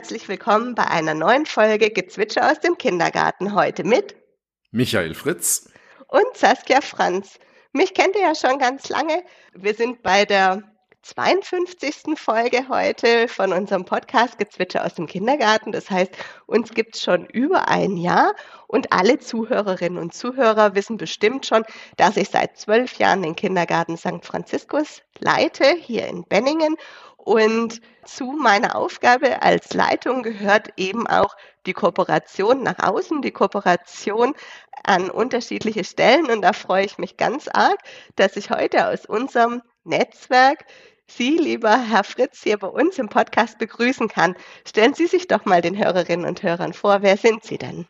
Herzlich willkommen bei einer neuen Folge Gezwitscher aus dem Kindergarten. Heute mit Michael Fritz und Saskia Franz. Mich kennt ihr ja schon ganz lange. Wir sind bei der 52. Folge heute von unserem Podcast Gezwitscher aus dem Kindergarten. Das heißt, uns gibt es schon über ein Jahr und alle Zuhörerinnen und Zuhörer wissen bestimmt schon, dass ich seit zwölf Jahren den Kindergarten St. Franziskus leite, hier in Benningen. Und zu meiner Aufgabe als Leitung gehört eben auch die Kooperation nach außen, die Kooperation an unterschiedliche Stellen. Und da freue ich mich ganz arg, dass ich heute aus unserem Netzwerk Sie, lieber Herr Fritz, hier bei uns im Podcast begrüßen kann. Stellen Sie sich doch mal den Hörerinnen und Hörern vor. Wer sind Sie denn?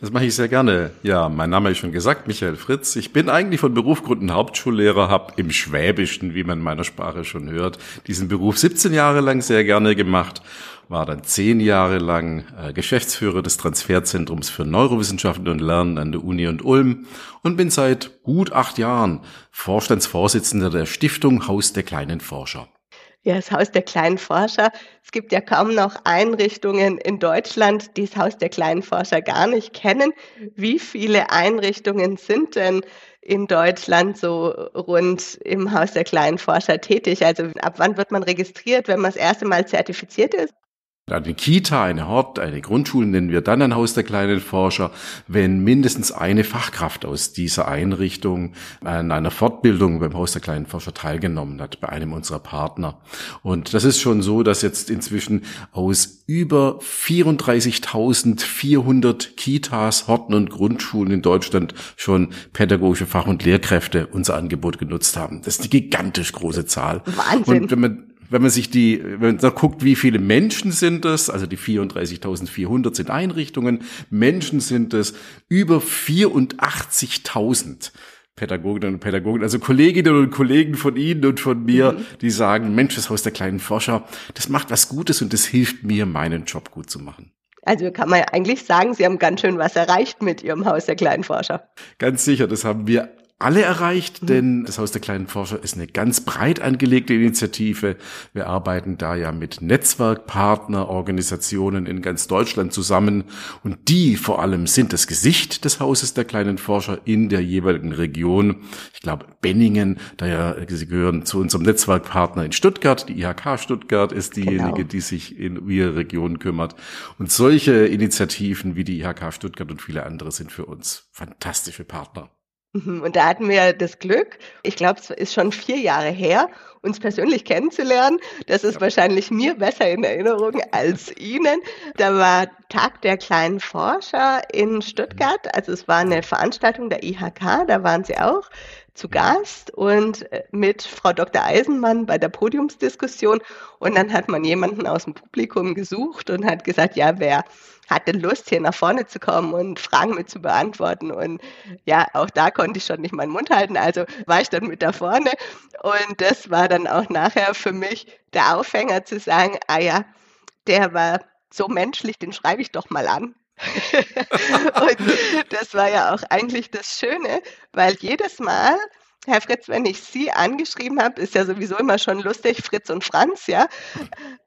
Das mache ich sehr gerne. Ja, mein Name ist schon gesagt, Michael Fritz. Ich bin eigentlich von Berufsgründen Hauptschullehrer, habe im Schwäbischen, wie man in meiner Sprache schon hört, diesen Beruf 17 Jahre lang sehr gerne gemacht, war dann zehn Jahre lang äh, Geschäftsführer des Transferzentrums für Neurowissenschaften und Lernen an der Uni und Ulm und bin seit gut acht Jahren Vorstandsvorsitzender der Stiftung Haus der kleinen Forscher. Ja, das Haus der kleinen Forscher. Es gibt ja kaum noch Einrichtungen in Deutschland, die das Haus der kleinen Forscher gar nicht kennen. Wie viele Einrichtungen sind denn in Deutschland so rund im Haus der kleinen Forscher tätig? Also ab wann wird man registriert, wenn man das erste Mal zertifiziert ist? Eine Kita, eine Hort, eine Grundschule nennen wir dann ein Haus der kleinen Forscher, wenn mindestens eine Fachkraft aus dieser Einrichtung an einer Fortbildung beim Haus der kleinen Forscher teilgenommen hat, bei einem unserer Partner. Und das ist schon so, dass jetzt inzwischen aus über 34.400 Kitas, Horten und Grundschulen in Deutschland schon pädagogische Fach- und Lehrkräfte unser Angebot genutzt haben. Das ist eine gigantisch große Zahl. Wahnsinn. Und wenn man wenn man sich die, wenn man da guckt, wie viele Menschen sind es, also die 34.400 sind Einrichtungen, Menschen sind es über 84.000. Pädagoginnen und Pädagogen, also Kolleginnen und Kollegen von Ihnen und von mir, mhm. die sagen, Mensch, das Haus der kleinen Forscher, das macht was Gutes und das hilft mir, meinen Job gut zu machen. Also kann man eigentlich sagen, Sie haben ganz schön was erreicht mit Ihrem Haus der kleinen Forscher. Ganz sicher, das haben wir alle erreicht, mhm. denn das Haus der kleinen Forscher ist eine ganz breit angelegte Initiative. Wir arbeiten da ja mit Netzwerkpartnerorganisationen in ganz Deutschland zusammen und die vor allem sind das Gesicht des Hauses der kleinen Forscher in der jeweiligen Region. Ich glaube, Benningen, da ja, sie gehören zu unserem Netzwerkpartner in Stuttgart. Die IHK Stuttgart ist diejenige, genau. die sich in ihre Region kümmert. Und solche Initiativen wie die IHK Stuttgart und viele andere sind für uns fantastische Partner. Mhm, und da hatten wir das Glück, ich glaube, es ist schon vier Jahre her, uns persönlich kennenzulernen. Das ist ja. wahrscheinlich mir besser in Erinnerung als Ihnen. Da war Tag der kleinen Forscher in Stuttgart. Also es war eine Veranstaltung der IHK, da waren Sie auch zu Gast und äh, mit Frau Dr. Eisenmann bei der Podiumsdiskussion. Und dann hat man jemanden aus dem Publikum gesucht und hat gesagt, ja, wer hat denn Lust, hier nach vorne zu kommen und Fragen mit zu beantworten? Und ja, auch da konnte ich schon nicht meinen Mund halten. Also war ich dann mit da vorne. Und das war dann auch nachher für mich der Aufhänger zu sagen, ah ja, der war so menschlich, den schreibe ich doch mal an. und das war ja auch eigentlich das Schöne, weil jedes Mal, Herr Fritz, wenn ich Sie angeschrieben habe, ist ja sowieso immer schon lustig, Fritz und Franz, ja.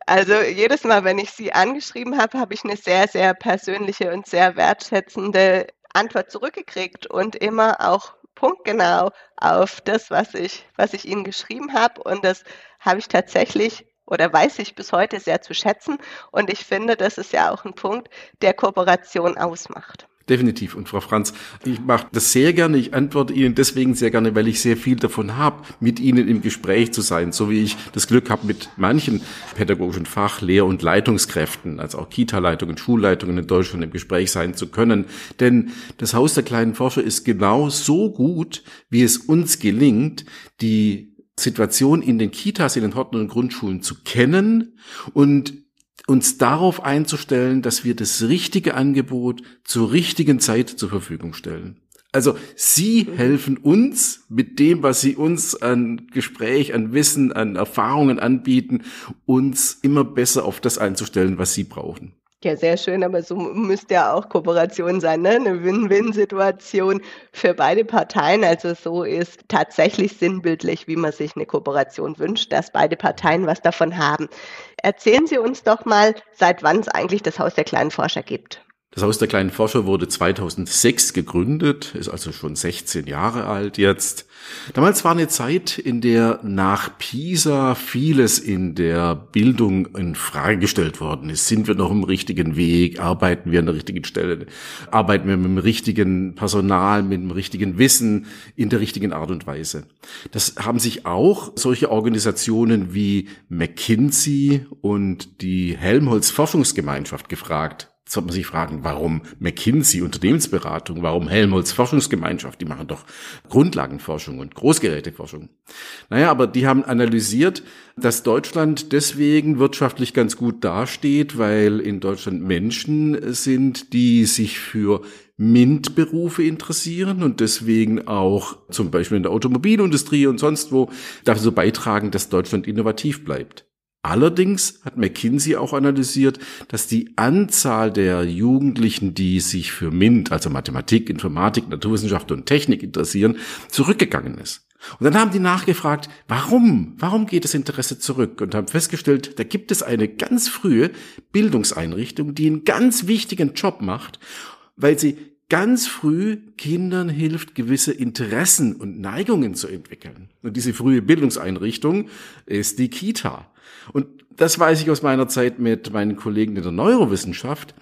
Also jedes Mal, wenn ich Sie angeschrieben habe, habe ich eine sehr, sehr persönliche und sehr wertschätzende Antwort zurückgekriegt und immer auch punktgenau auf das, was ich, was ich Ihnen geschrieben habe. Und das habe ich tatsächlich oder weiß ich bis heute sehr zu schätzen. Und ich finde, das ist ja auch ein Punkt, der Kooperation ausmacht. Definitiv. Und Frau Franz, ich mache das sehr gerne. Ich antworte Ihnen deswegen sehr gerne, weil ich sehr viel davon habe, mit Ihnen im Gespräch zu sein, so wie ich das Glück habe, mit manchen pädagogischen Fach-, Lehr- und Leitungskräften, also auch Kita-Leitungen, Schulleitungen in Deutschland im Gespräch sein zu können. Denn das Haus der kleinen Forscher ist genau so gut, wie es uns gelingt, die Situation in den Kitas, in den Horten und Grundschulen zu kennen und uns darauf einzustellen, dass wir das richtige Angebot zur richtigen Zeit zur Verfügung stellen. Also Sie helfen uns mit dem, was Sie uns an Gespräch, an Wissen, an Erfahrungen anbieten, uns immer besser auf das einzustellen, was Sie brauchen. Ja, sehr schön, aber so müsste ja auch Kooperation sein, ne? Eine Win-Win-Situation für beide Parteien. Also so ist tatsächlich sinnbildlich, wie man sich eine Kooperation wünscht, dass beide Parteien was davon haben. Erzählen Sie uns doch mal, seit wann es eigentlich das Haus der kleinen Forscher gibt. Das Haus der kleinen Forscher wurde 2006 gegründet, ist also schon 16 Jahre alt jetzt. Damals war eine Zeit, in der nach Pisa vieles in der Bildung in Frage gestellt worden ist. Sind wir noch im richtigen Weg? Arbeiten wir an der richtigen Stelle? Arbeiten wir mit dem richtigen Personal, mit dem richtigen Wissen, in der richtigen Art und Weise? Das haben sich auch solche Organisationen wie McKinsey und die Helmholtz Forschungsgemeinschaft gefragt sollte man sich fragen, warum McKinsey Unternehmensberatung, warum Helmholtz Forschungsgemeinschaft, die machen doch Grundlagenforschung und Großgeräteforschung. Naja, aber die haben analysiert, dass Deutschland deswegen wirtschaftlich ganz gut dasteht, weil in Deutschland Menschen sind, die sich für MINT-Berufe interessieren und deswegen auch zum Beispiel in der Automobilindustrie und sonst wo dazu beitragen, dass Deutschland innovativ bleibt. Allerdings hat McKinsey auch analysiert, dass die Anzahl der Jugendlichen, die sich für MINT, also Mathematik, Informatik, Naturwissenschaft und Technik interessieren, zurückgegangen ist. Und dann haben die nachgefragt, warum? Warum geht das Interesse zurück? Und haben festgestellt, da gibt es eine ganz frühe Bildungseinrichtung, die einen ganz wichtigen Job macht, weil sie ganz früh Kindern hilft, gewisse Interessen und Neigungen zu entwickeln. Und diese frühe Bildungseinrichtung ist die Kita. Und das weiß ich aus meiner Zeit mit meinen Kollegen in der Neurowissenschaft.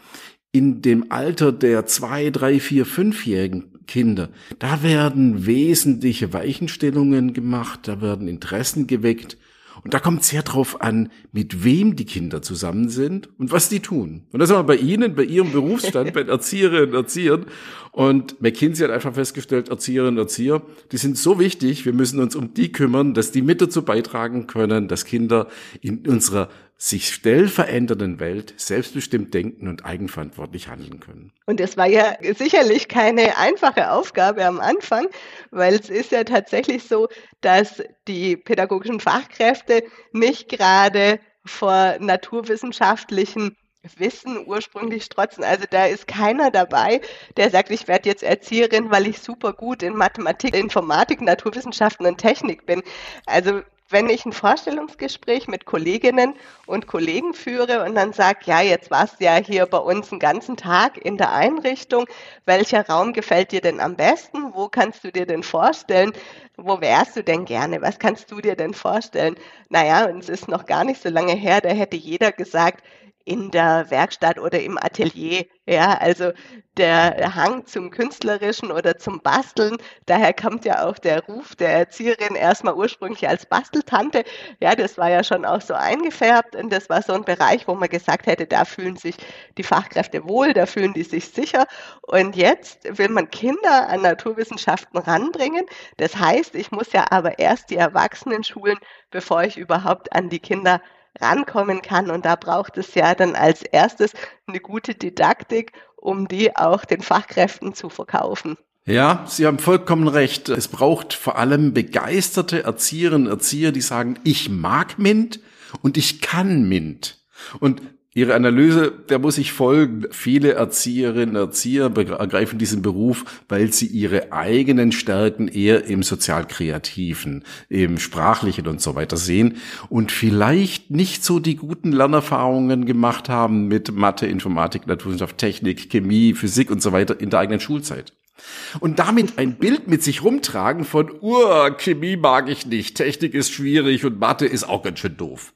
In dem Alter der zwei, drei, vier, fünfjährigen Kinder, da werden wesentliche Weichenstellungen gemacht, da werden Interessen geweckt und da kommt sehr drauf an, mit wem die Kinder zusammen sind und was die tun. Und das haben wir bei Ihnen, bei Ihrem Berufsstand, bei Erzieherinnen und Erziehern. Und McKinsey hat einfach festgestellt, Erzieherinnen und Erzieher, die sind so wichtig, wir müssen uns um die kümmern, dass die mit dazu beitragen können, dass Kinder in unserer sich schnell verändernden Welt selbstbestimmt denken und eigenverantwortlich handeln können. Und es war ja sicherlich keine einfache Aufgabe am Anfang, weil es ist ja tatsächlich so, dass die pädagogischen Fachkräfte nicht gerade vor naturwissenschaftlichen Wissen ursprünglich strotzen. Also da ist keiner dabei, der sagt, ich werde jetzt Erzieherin, weil ich super gut in Mathematik, Informatik, Naturwissenschaften und Technik bin. Also wenn ich ein Vorstellungsgespräch mit Kolleginnen und Kollegen führe und dann sage, ja, jetzt warst du ja hier bei uns einen ganzen Tag in der Einrichtung, welcher Raum gefällt dir denn am besten? Wo kannst du dir denn vorstellen? Wo wärst du denn gerne? Was kannst du dir denn vorstellen? Naja, und es ist noch gar nicht so lange her, da hätte jeder gesagt, in der Werkstatt oder im Atelier. Ja, also der Hang zum Künstlerischen oder zum Basteln, daher kommt ja auch der Ruf der Erzieherin erstmal ursprünglich als Basteltante. Ja, das war ja schon auch so eingefärbt und das war so ein Bereich, wo man gesagt hätte, da fühlen sich die Fachkräfte wohl, da fühlen die sich sicher. Und jetzt will man Kinder an Naturwissenschaften ranbringen. Das heißt, ich muss ja aber erst die Erwachsenen schulen, bevor ich überhaupt an die Kinder rankommen kann. Und da braucht es ja dann als erstes eine gute Didaktik, um die auch den Fachkräften zu verkaufen. Ja, Sie haben vollkommen recht. Es braucht vor allem begeisterte Erzieherinnen und Erzieher, die sagen, ich mag MINT und ich kann MINT. Und Ihre Analyse, der muss ich folgen. Viele Erzieherinnen und Erzieher ergreifen diesen Beruf, weil sie ihre eigenen Stärken eher im sozial-kreativen, im sprachlichen und so weiter sehen und vielleicht nicht so die guten Lernerfahrungen gemacht haben mit Mathe, Informatik, Naturwissenschaft, Technik, Chemie, Physik und so weiter in der eigenen Schulzeit. Und damit ein Bild mit sich rumtragen von, uh, Chemie mag ich nicht, Technik ist schwierig und Mathe ist auch ganz schön doof.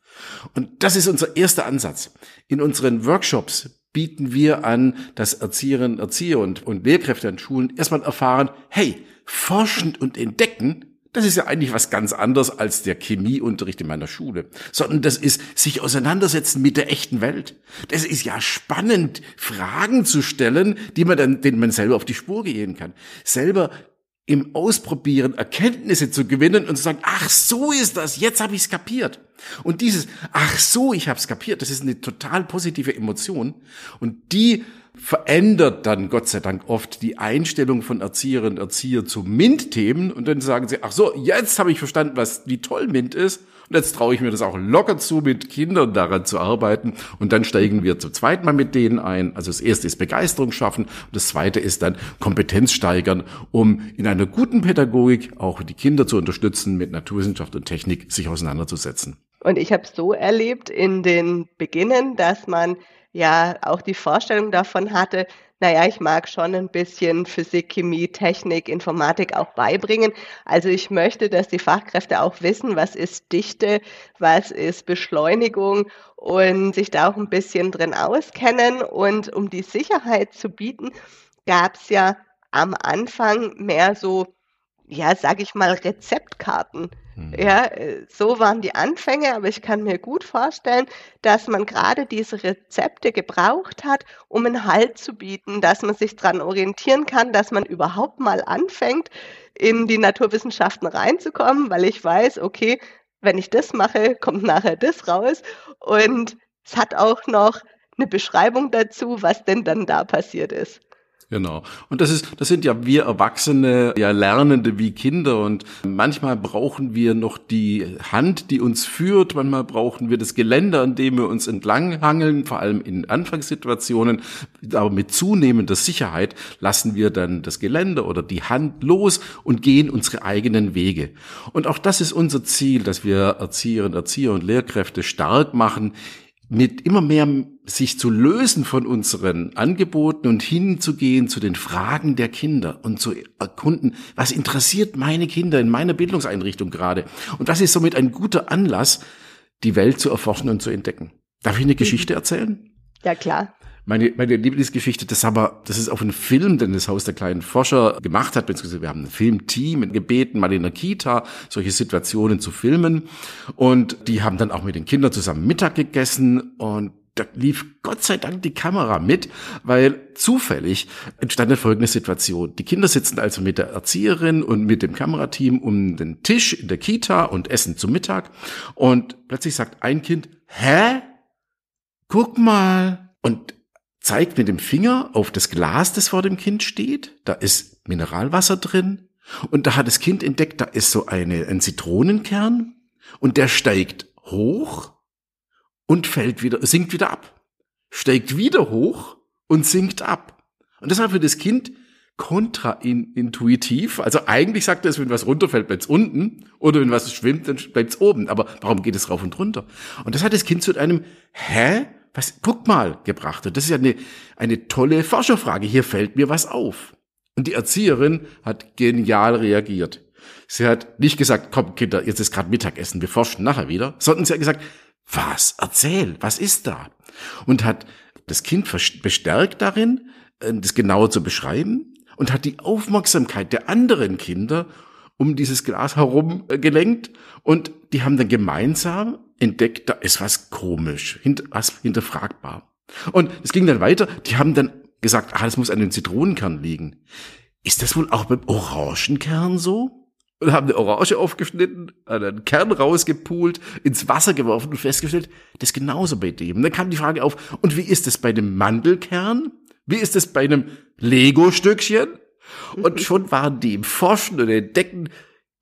Und das ist unser erster Ansatz. In unseren Workshops bieten wir an, dass Erzieherinnen, Erzieher und, und Lehrkräfte an Schulen erstmal erfahren, hey, forschend und entdecken, das ist ja eigentlich was ganz anderes als der Chemieunterricht in meiner Schule, sondern das ist sich auseinandersetzen mit der echten Welt. Das ist ja spannend, Fragen zu stellen, die man dann, denen man selber auf die Spur gehen kann. Selber im Ausprobieren Erkenntnisse zu gewinnen und zu sagen, ach, so ist das, jetzt habe ich es kapiert. Und dieses, ach so, ich hab's kapiert, das ist eine total positive Emotion. Und die verändert dann Gott sei Dank oft die Einstellung von Erzieherinnen und Erzieher zu MINT-Themen und dann sagen sie, ach so, jetzt habe ich verstanden, was wie toll MINT ist und jetzt traue ich mir das auch locker zu, mit Kindern daran zu arbeiten. Und dann steigen wir zum zweiten Mal mit denen ein. Also das erste ist Begeisterung schaffen und das zweite ist dann Kompetenz steigern, um in einer guten Pädagogik auch die Kinder zu unterstützen, mit Naturwissenschaft und Technik sich auseinanderzusetzen. Und ich habe so erlebt in den Beginnen, dass man ja auch die Vorstellung davon hatte, naja, ich mag schon ein bisschen Physik, Chemie, Technik, Informatik auch beibringen. Also ich möchte, dass die Fachkräfte auch wissen, was ist Dichte, was ist Beschleunigung und sich da auch ein bisschen drin auskennen. Und um die Sicherheit zu bieten, gab es ja am Anfang mehr so, ja, sag ich mal, Rezeptkarten. Mhm. Ja, äh, so waren die Anfänge, aber ich kann mir gut vorstellen, dass man gerade diese Rezepte gebraucht hat, um einen Halt zu bieten, dass man sich daran orientieren kann, dass man überhaupt mal anfängt, in die Naturwissenschaften reinzukommen, weil ich weiß, okay, wenn ich das mache, kommt nachher das raus. Und es hat auch noch eine Beschreibung dazu, was denn dann da passiert ist. Genau. Und das ist, das sind ja wir Erwachsene, ja Lernende wie Kinder und manchmal brauchen wir noch die Hand, die uns führt. Manchmal brauchen wir das Geländer, an dem wir uns entlanghangeln, vor allem in Anfangssituationen. Aber mit zunehmender Sicherheit lassen wir dann das Geländer oder die Hand los und gehen unsere eigenen Wege. Und auch das ist unser Ziel, dass wir Erzieherinnen, Erzieher und Lehrkräfte stark machen, mit immer mehr sich zu lösen von unseren Angeboten und hinzugehen zu den Fragen der Kinder und zu erkunden, was interessiert meine Kinder in meiner Bildungseinrichtung gerade. Und das ist somit ein guter Anlass, die Welt zu erforschen und zu entdecken. Darf ich eine Geschichte erzählen? Ja, klar. Meine, meine Lieblingsgeschichte, das aber, das ist auf einen Film, den das Haus der kleinen Forscher gemacht hat, beziehungsweise wir haben ein Filmteam gebeten, mal in der Kita solche Situationen zu filmen. Und die haben dann auch mit den Kindern zusammen Mittag gegessen und da lief Gott sei Dank die Kamera mit, weil zufällig entstand eine folgende Situation. Die Kinder sitzen also mit der Erzieherin und mit dem Kamerateam um den Tisch in der Kita und essen zu Mittag. Und plötzlich sagt ein Kind, hä? Guck mal. Und zeigt mit dem Finger auf das Glas, das vor dem Kind steht. Da ist Mineralwasser drin. Und da hat das Kind entdeckt, da ist so eine, ein Zitronenkern. Und der steigt hoch und fällt wieder, sinkt wieder ab. Steigt wieder hoch und sinkt ab. Und das war für das Kind kontraintuitiv. Also eigentlich sagt es, wenn was runterfällt, bleibt's unten. Oder wenn was schwimmt, dann bleibt's oben. Aber warum geht es rauf und runter? Und das hat das Kind zu einem, hä? Was, guck mal, gebracht hat. Das ist ja eine, eine tolle Forscherfrage. Hier fällt mir was auf. Und die Erzieherin hat genial reagiert. Sie hat nicht gesagt, komm Kinder, jetzt ist gerade Mittagessen, wir forschen nachher wieder, sondern sie hat gesagt, was, erzähl, was ist da? Und hat das Kind bestärkt darin, äh, das genauer zu beschreiben und hat die Aufmerksamkeit der anderen Kinder um dieses Glas herum äh, gelenkt und die haben dann gemeinsam entdeckt, da ist was komisch, was hinterfragbar. Und es ging dann weiter, die haben dann gesagt, ah, das muss an den Zitronenkern liegen. Ist das wohl auch beim Orangenkern so? Und haben eine Orange aufgeschnitten, einen Kern rausgepult, ins Wasser geworfen und festgestellt, das ist genauso bei dem. Und dann kam die Frage auf, und wie ist es bei dem Mandelkern? Wie ist es bei einem Lego-Stückchen? Und schon waren die im Forschen und Entdecken,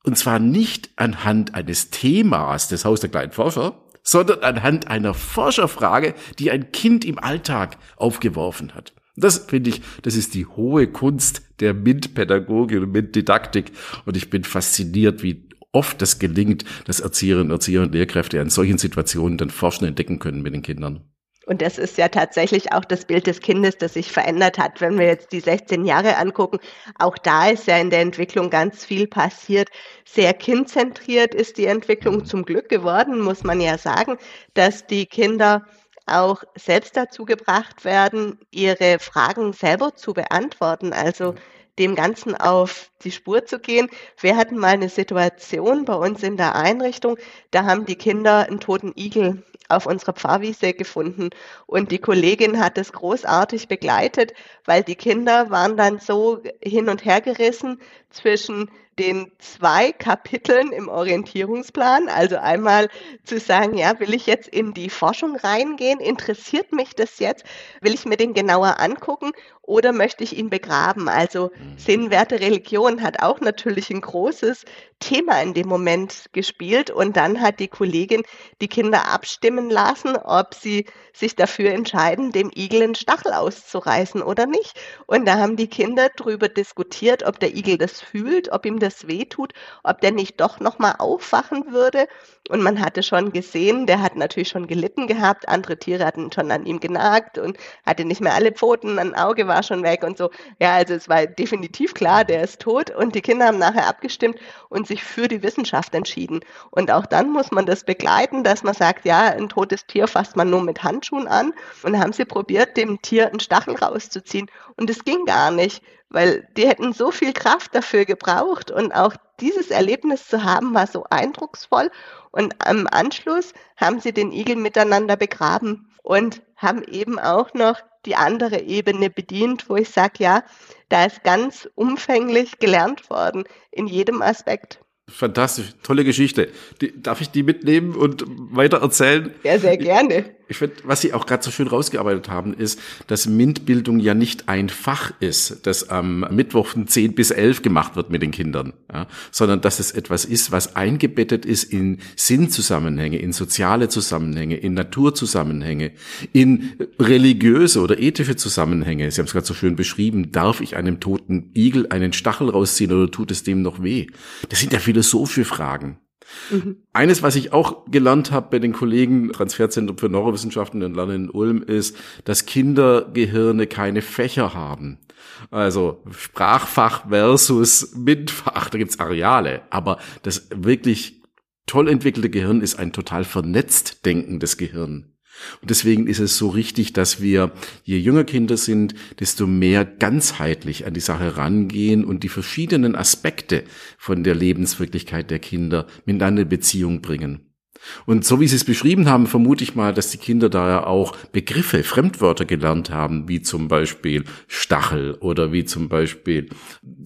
und zwar nicht anhand eines Themas des Haus der kleinen Forscher, sondern anhand einer Forscherfrage, die ein Kind im Alltag aufgeworfen hat. Das finde ich, das ist die hohe Kunst der MINT-Pädagogik und MINT-Didaktik. Und ich bin fasziniert, wie oft das gelingt, dass Erzieherinnen, Erzieher und Lehrkräfte in solchen Situationen dann forschen entdecken können mit den Kindern. Und das ist ja tatsächlich auch das Bild des Kindes, das sich verändert hat. Wenn wir jetzt die 16 Jahre angucken, auch da ist ja in der Entwicklung ganz viel passiert. Sehr kindzentriert ist die Entwicklung zum Glück geworden, muss man ja sagen, dass die Kinder auch selbst dazu gebracht werden, ihre Fragen selber zu beantworten. Also dem Ganzen auf die Spur zu gehen. Wir hatten mal eine Situation bei uns in der Einrichtung, da haben die Kinder einen toten Igel auf unserer Pfarrwiese gefunden. Und die Kollegin hat es großartig begleitet, weil die Kinder waren dann so hin und her gerissen zwischen den zwei Kapiteln im Orientierungsplan. Also einmal zu sagen, ja, will ich jetzt in die Forschung reingehen? Interessiert mich das jetzt? Will ich mir den genauer angucken? Oder möchte ich ihn begraben? Also mhm. Sinnwerte Religion hat auch natürlich ein großes Thema in dem Moment gespielt. Und dann hat die Kollegin die Kinder abstimmen lassen, ob sie sich dafür entscheiden, dem Igel einen Stachel auszureißen oder nicht. Und da haben die Kinder darüber diskutiert, ob der Igel das fühlt, ob ihm das wehtut, ob der nicht doch nochmal aufwachen würde. Und man hatte schon gesehen, der hat natürlich schon gelitten gehabt. Andere Tiere hatten schon an ihm genagt und hatte nicht mehr alle Pfoten, ein Auge war schon weg und so. Ja, also es war definitiv klar, der ist tot. Und die Kinder haben nachher abgestimmt und sich für die Wissenschaft entschieden. Und auch dann muss man das begleiten, dass man sagt, ja, ein totes Tier fasst man nur mit Handschuhen an. Und haben sie probiert, dem Tier einen Stachel rauszuziehen. Und es ging gar nicht, weil die hätten so viel Kraft dafür gebraucht. Und auch dieses Erlebnis zu haben, war so eindrucksvoll. Und am Anschluss haben sie den Igel miteinander begraben und haben eben auch noch die andere Ebene bedient, wo ich sage, ja, da ist ganz umfänglich gelernt worden in jedem Aspekt. Fantastisch, tolle Geschichte. Die, darf ich die mitnehmen und weiter erzählen? Ja, sehr gerne. Ich finde, was Sie auch gerade so schön rausgearbeitet haben, ist, dass MINT-Bildung ja nicht ein Fach ist, das am Mittwoch von 10 bis 11 gemacht wird mit den Kindern, ja, sondern dass es etwas ist, was eingebettet ist in Sinnzusammenhänge, in soziale Zusammenhänge, in Naturzusammenhänge, in religiöse oder ethische Zusammenhänge. Sie haben es gerade so schön beschrieben. Darf ich einem toten Igel einen Stachel rausziehen oder tut es dem noch weh? Das sind ja philosophische Fragen. Mhm. Eines, was ich auch gelernt habe bei den Kollegen Transferzentrum für Neurowissenschaften in Lernen in Ulm, ist, dass Kindergehirne keine Fächer haben. Also Sprachfach versus MINT-Fach, da gibt's Areale. Aber das wirklich toll entwickelte Gehirn ist ein total vernetzt denkendes Gehirn. Und deswegen ist es so richtig, dass wir, je jünger Kinder sind, desto mehr ganzheitlich an die Sache rangehen und die verschiedenen Aspekte von der Lebenswirklichkeit der Kinder miteinander in Beziehung bringen. Und so wie Sie es beschrieben haben, vermute ich mal, dass die Kinder da ja auch Begriffe, Fremdwörter gelernt haben, wie zum Beispiel Stachel oder wie zum Beispiel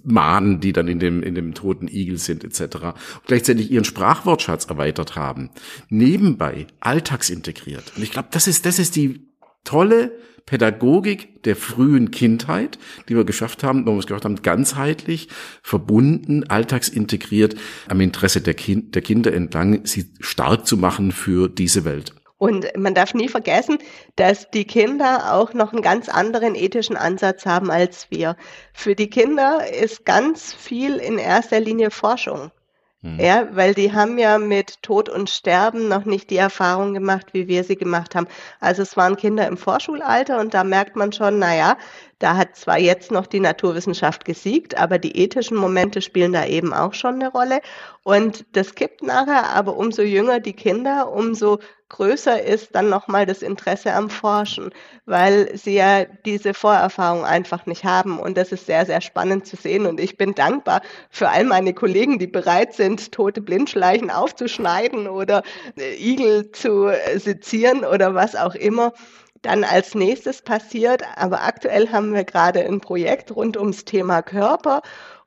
Mahnen, die dann in dem, in dem toten Igel sind, etc. Und gleichzeitig ihren Sprachwortschatz erweitert haben. Nebenbei alltagsintegriert. Und ich glaube, das ist, das ist die tolle Pädagogik der frühen Kindheit, die wir geschafft haben, wo wir es geschafft haben, ganzheitlich, verbunden, alltagsintegriert am Interesse der, kind, der Kinder entlang, sie stark zu machen für diese Welt. Und man darf nie vergessen, dass die Kinder auch noch einen ganz anderen ethischen Ansatz haben als wir. Für die Kinder ist ganz viel in erster Linie Forschung. Mhm. Ja, weil die haben ja mit Tod und Sterben noch nicht die Erfahrung gemacht, wie wir sie gemacht haben. Also es waren Kinder im Vorschulalter und da merkt man schon, naja, da hat zwar jetzt noch die Naturwissenschaft gesiegt, aber die ethischen Momente spielen da eben auch schon eine Rolle. Und das kippt nachher, aber umso jünger die Kinder, umso größer ist dann nochmal das Interesse am Forschen, weil sie ja diese Vorerfahrung einfach nicht haben. Und das ist sehr, sehr spannend zu sehen. Und ich bin dankbar für all meine Kollegen, die bereit sind, tote Blindschleichen aufzuschneiden oder äh, Igel zu äh, sezieren oder was auch immer dann als nächstes passiert. Aber aktuell haben wir gerade ein Projekt rund ums Thema Körper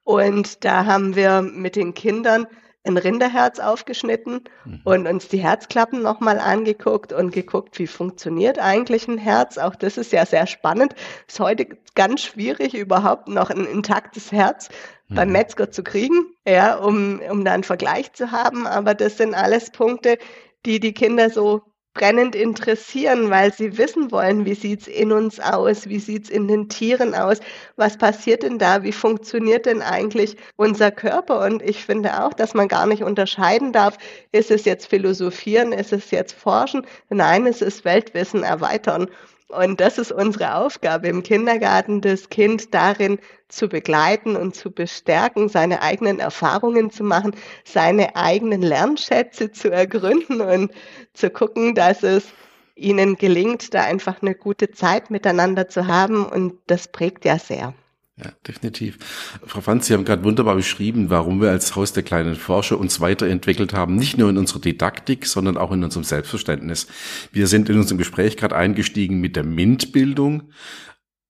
und da haben wir mit den Kindern ein Rinderherz aufgeschnitten mhm. und uns die Herzklappen nochmal angeguckt und geguckt, wie funktioniert eigentlich ein Herz. Auch das ist ja sehr spannend. Ist heute ganz schwierig, überhaupt noch ein intaktes Herz mhm. beim Metzger zu kriegen, ja, um, um da einen Vergleich zu haben. Aber das sind alles Punkte, die die Kinder so brennend interessieren, weil sie wissen wollen, wie sieht's in uns aus, wie sieht's in den Tieren aus, was passiert denn da, wie funktioniert denn eigentlich unser Körper? Und ich finde auch, dass man gar nicht unterscheiden darf, ist es jetzt Philosophieren, ist es jetzt Forschen? Nein, es ist Weltwissen erweitern. Und das ist unsere Aufgabe im Kindergarten, das Kind darin zu begleiten und zu bestärken, seine eigenen Erfahrungen zu machen, seine eigenen Lernschätze zu ergründen und zu gucken, dass es ihnen gelingt, da einfach eine gute Zeit miteinander zu haben. Und das prägt ja sehr. Ja, definitiv. Frau Franz, Sie haben gerade wunderbar beschrieben, warum wir als Haus der kleinen Forscher uns weiterentwickelt haben, nicht nur in unserer Didaktik, sondern auch in unserem Selbstverständnis. Wir sind in unserem Gespräch gerade eingestiegen mit der MINT-Bildung.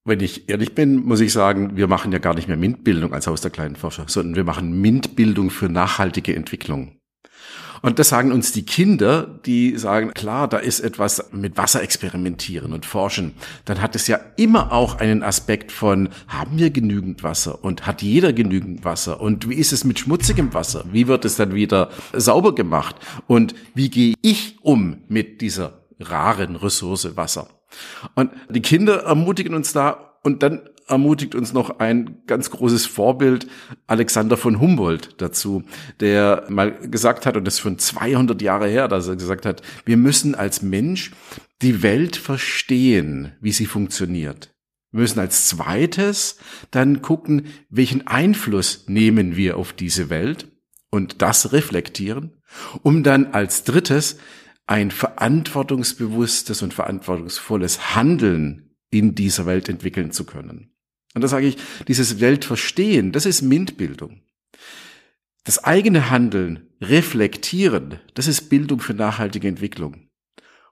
Wenn ich ehrlich bin, muss ich sagen, wir machen ja gar nicht mehr MINT-Bildung als Haus der kleinen Forscher, sondern wir machen MINT-Bildung für nachhaltige Entwicklung. Und das sagen uns die Kinder, die sagen, klar, da ist etwas mit Wasser experimentieren und forschen. Dann hat es ja immer auch einen Aspekt von, haben wir genügend Wasser und hat jeder genügend Wasser? Und wie ist es mit schmutzigem Wasser? Wie wird es dann wieder sauber gemacht? Und wie gehe ich um mit dieser raren Ressource Wasser? Und die Kinder ermutigen uns da und dann ermutigt uns noch ein ganz großes Vorbild, Alexander von Humboldt dazu, der mal gesagt hat, und das ist schon 200 Jahre her, dass er gesagt hat, wir müssen als Mensch die Welt verstehen, wie sie funktioniert. Wir müssen als zweites dann gucken, welchen Einfluss nehmen wir auf diese Welt und das reflektieren, um dann als drittes ein verantwortungsbewusstes und verantwortungsvolles Handeln in dieser Welt entwickeln zu können. Und da sage ich, dieses Weltverstehen, das ist MINT-Bildung. Das eigene Handeln, reflektieren, das ist Bildung für nachhaltige Entwicklung.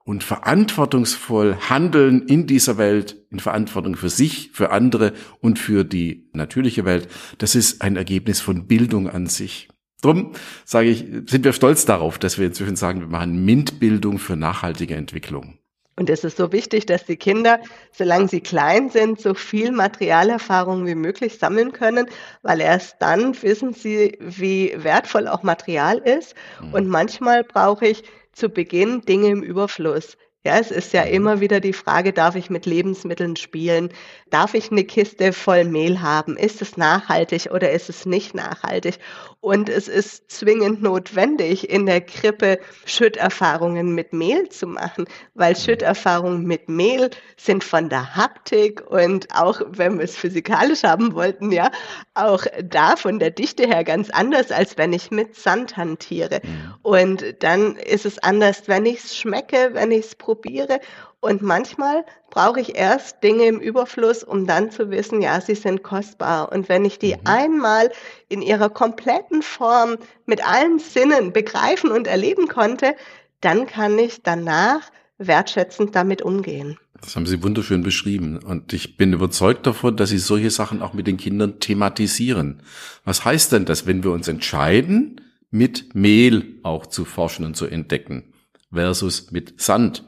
Und verantwortungsvoll handeln in dieser Welt, in Verantwortung für sich, für andere und für die natürliche Welt, das ist ein Ergebnis von Bildung an sich. Drum sage ich, sind wir stolz darauf, dass wir inzwischen sagen, wir machen MINT-Bildung für nachhaltige Entwicklung. Und es ist so wichtig, dass die Kinder, solange sie klein sind, so viel Materialerfahrung wie möglich sammeln können, weil erst dann wissen sie, wie wertvoll auch Material ist. Mhm. Und manchmal brauche ich zu Beginn Dinge im Überfluss. Ja, es ist ja mhm. immer wieder die Frage, darf ich mit Lebensmitteln spielen? Darf ich eine Kiste voll Mehl haben? Ist es nachhaltig oder ist es nicht nachhaltig? Und es ist zwingend notwendig, in der Krippe Schütterfahrungen mit Mehl zu machen, weil. Schütterfahrungen mit Mehl sind von der Haptik und auch, wenn wir es physikalisch haben wollten, ja, auch da von der Dichte her ganz anders, als wenn ich mit Sand hantiere. Mhm. Und dann ist es anders, wenn ich es schmecke, wenn ich es probiere und manchmal brauche ich erst Dinge im Überfluss, um dann zu wissen, ja, sie sind kostbar. Und wenn ich die mhm. einmal in ihrer kompletten Form mit allen Sinnen begreifen und erleben konnte, dann kann ich danach wertschätzend damit umgehen. Das haben Sie wunderschön beschrieben. Und ich bin überzeugt davon, dass Sie solche Sachen auch mit den Kindern thematisieren. Was heißt denn das, wenn wir uns entscheiden, mit Mehl auch zu forschen und zu entdecken versus mit Sand?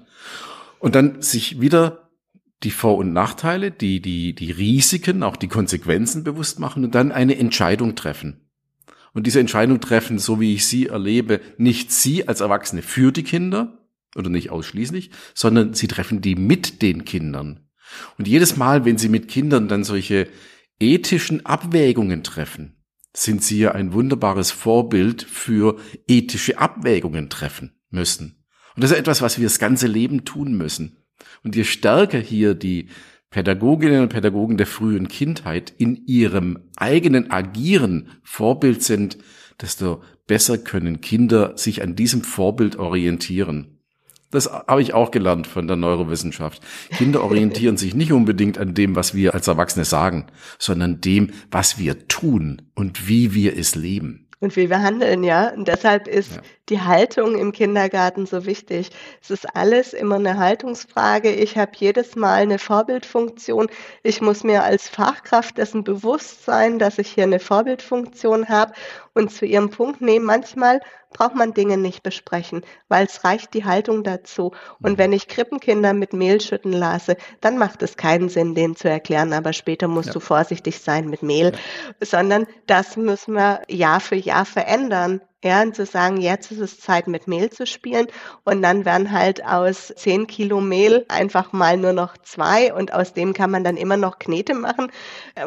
Und dann sich wieder die Vor- und Nachteile, die, die, die Risiken, auch die Konsequenzen bewusst machen und dann eine Entscheidung treffen. Und diese Entscheidung treffen, so wie ich sie erlebe, nicht Sie als Erwachsene für die Kinder oder nicht ausschließlich, sondern Sie treffen die mit den Kindern. Und jedes Mal, wenn Sie mit Kindern dann solche ethischen Abwägungen treffen, sind Sie ja ein wunderbares Vorbild für ethische Abwägungen treffen müssen. Und das ist etwas, was wir das ganze Leben tun müssen. Und je stärker hier die Pädagoginnen und Pädagogen der frühen Kindheit in ihrem eigenen Agieren Vorbild sind, desto besser können Kinder sich an diesem Vorbild orientieren. Das habe ich auch gelernt von der Neurowissenschaft. Kinder orientieren sich nicht unbedingt an dem, was wir als Erwachsene sagen, sondern dem, was wir tun und wie wir es leben und wie wir handeln, ja. Und deshalb ist ja. Die Haltung im Kindergarten so wichtig. Es ist alles immer eine Haltungsfrage. Ich habe jedes Mal eine Vorbildfunktion. Ich muss mir als Fachkraft dessen bewusst sein, dass ich hier eine Vorbildfunktion habe. Und zu Ihrem Punkt, nee, manchmal braucht man Dinge nicht besprechen, weil es reicht die Haltung dazu. Und wenn ich Krippenkinder mit Mehl schütten lasse, dann macht es keinen Sinn, denen zu erklären, aber später musst ja. du vorsichtig sein mit Mehl, ja. sondern das müssen wir Jahr für Jahr verändern. Ja, und zu sagen, jetzt ist es Zeit, mit Mehl zu spielen. Und dann werden halt aus zehn Kilo Mehl einfach mal nur noch zwei. Und aus dem kann man dann immer noch Knete machen,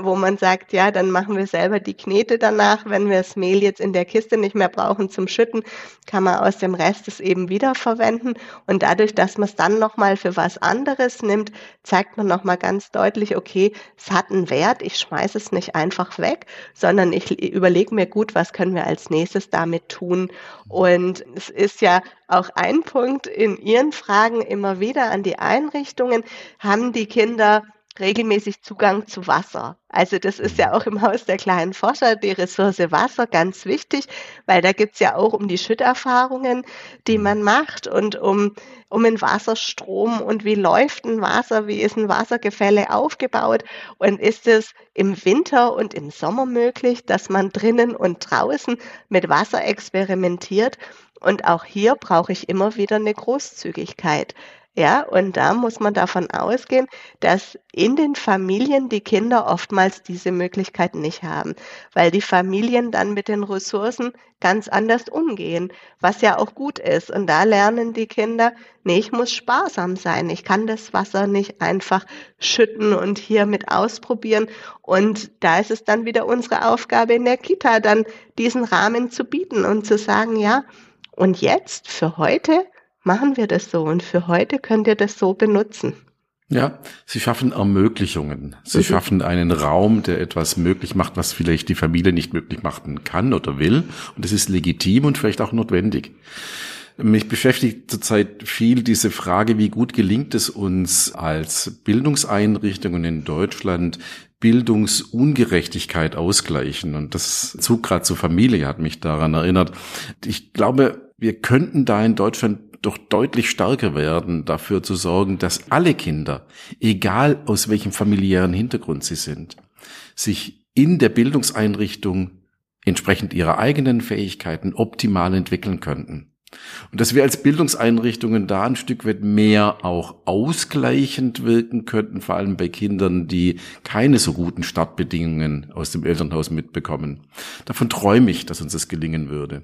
wo man sagt, ja, dann machen wir selber die Knete danach. Wenn wir das Mehl jetzt in der Kiste nicht mehr brauchen zum Schütten, kann man aus dem Rest es eben wieder verwenden. Und dadurch, dass man es dann nochmal für was anderes nimmt, zeigt man nochmal ganz deutlich, okay, es hat einen Wert. Ich schmeiße es nicht einfach weg, sondern ich überlege mir gut, was können wir als nächstes damit tun. Und es ist ja auch ein Punkt in Ihren Fragen immer wieder an die Einrichtungen. Haben die Kinder regelmäßig Zugang zu Wasser. Also das ist ja auch im Haus der kleinen Forscher die Ressource Wasser ganz wichtig, weil da gibt's ja auch um die Schütterfahrungen, die man macht und um, um den Wasserstrom und wie läuft ein Wasser, wie ist ein Wassergefälle aufgebaut und ist es im Winter und im Sommer möglich, dass man drinnen und draußen mit Wasser experimentiert. Und auch hier brauche ich immer wieder eine Großzügigkeit. Ja, und da muss man davon ausgehen, dass in den Familien die Kinder oftmals diese Möglichkeiten nicht haben, weil die Familien dann mit den Ressourcen ganz anders umgehen, was ja auch gut ist. Und da lernen die Kinder, nee, ich muss sparsam sein. Ich kann das Wasser nicht einfach schütten und hier mit ausprobieren. Und da ist es dann wieder unsere Aufgabe in der Kita, dann diesen Rahmen zu bieten und zu sagen, ja, und jetzt für heute machen wir das so und für heute könnt ihr das so benutzen. Ja, sie schaffen Ermöglichungen. Sie mhm. schaffen einen Raum, der etwas möglich macht, was vielleicht die Familie nicht möglich machen kann oder will. Und das ist legitim und vielleicht auch notwendig. Mich beschäftigt zurzeit viel diese Frage, wie gut gelingt es uns als Bildungseinrichtungen in Deutschland, Bildungsungerechtigkeit ausgleichen. Und das Zug gerade zur Familie hat mich daran erinnert. Ich glaube, wir könnten da in Deutschland doch deutlich stärker werden, dafür zu sorgen, dass alle Kinder, egal aus welchem familiären Hintergrund sie sind, sich in der Bildungseinrichtung entsprechend ihrer eigenen Fähigkeiten optimal entwickeln könnten. Und dass wir als Bildungseinrichtungen da ein Stück weit mehr auch ausgleichend wirken könnten, vor allem bei Kindern, die keine so guten Startbedingungen aus dem Elternhaus mitbekommen. Davon träume ich, dass uns das gelingen würde.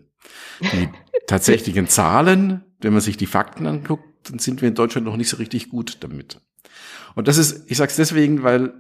Die tatsächlichen Zahlen wenn man sich die Fakten anguckt, dann sind wir in Deutschland noch nicht so richtig gut damit. Und das ist, ich sage es deswegen, weil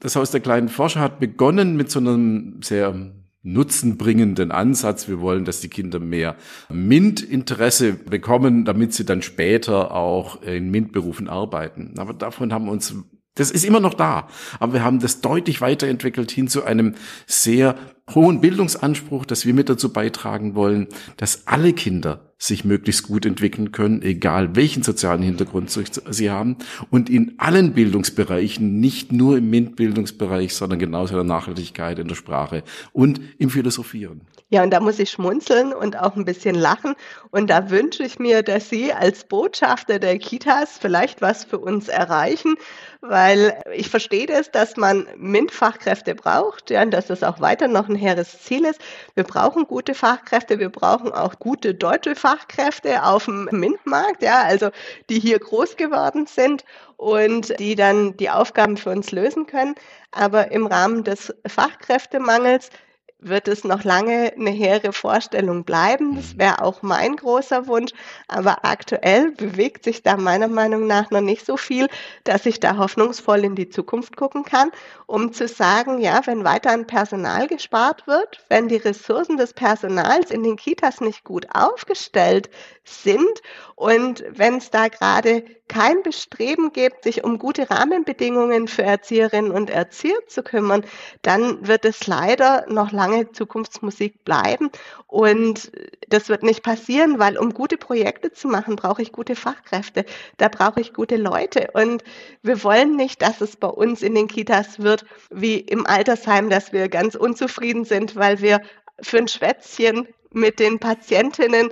das Haus der kleinen Forscher hat begonnen mit so einem sehr nutzenbringenden Ansatz. Wir wollen, dass die Kinder mehr MINT-Interesse bekommen, damit sie dann später auch in MINT-Berufen arbeiten. Aber davon haben uns das ist immer noch da. Aber wir haben das deutlich weiterentwickelt hin zu einem sehr hohen Bildungsanspruch, dass wir mit dazu beitragen wollen, dass alle Kinder sich möglichst gut entwickeln können, egal welchen sozialen Hintergrund sie haben und in allen Bildungsbereichen, nicht nur im MINT-Bildungsbereich, sondern genauso in der Nachhaltigkeit, in der Sprache und im Philosophieren. Ja, und da muss ich schmunzeln und auch ein bisschen lachen. Und da wünsche ich mir, dass Sie als Botschafter der Kitas vielleicht was für uns erreichen, weil ich verstehe das, dass man MINT-Fachkräfte braucht, ja, und dass das auch weiter noch ein hehres Ziel ist. Wir brauchen gute Fachkräfte, wir brauchen auch gute deutsche Fachkräfte auf dem MINT-Markt, ja, also die hier groß geworden sind und die dann die Aufgaben für uns lösen können. Aber im Rahmen des Fachkräftemangels wird es noch lange eine hehre Vorstellung bleiben. Das mhm. wäre auch mein großer Wunsch. Aber aktuell bewegt sich da meiner Meinung nach noch nicht so viel, dass ich da hoffnungsvoll in die Zukunft gucken kann, um zu sagen, ja, wenn weiter an Personal gespart wird, wenn die Ressourcen des Personals in den Kitas nicht gut aufgestellt sind und wenn es da gerade kein Bestreben gibt, sich um gute Rahmenbedingungen für Erzieherinnen und Erzieher zu kümmern, dann wird es leider noch lange Zukunftsmusik bleiben. Und das wird nicht passieren, weil um gute Projekte zu machen, brauche ich gute Fachkräfte. Da brauche ich gute Leute. Und wir wollen nicht, dass es bei uns in den Kitas wird wie im Altersheim, dass wir ganz unzufrieden sind, weil wir für ein Schwätzchen mit den Patientinnen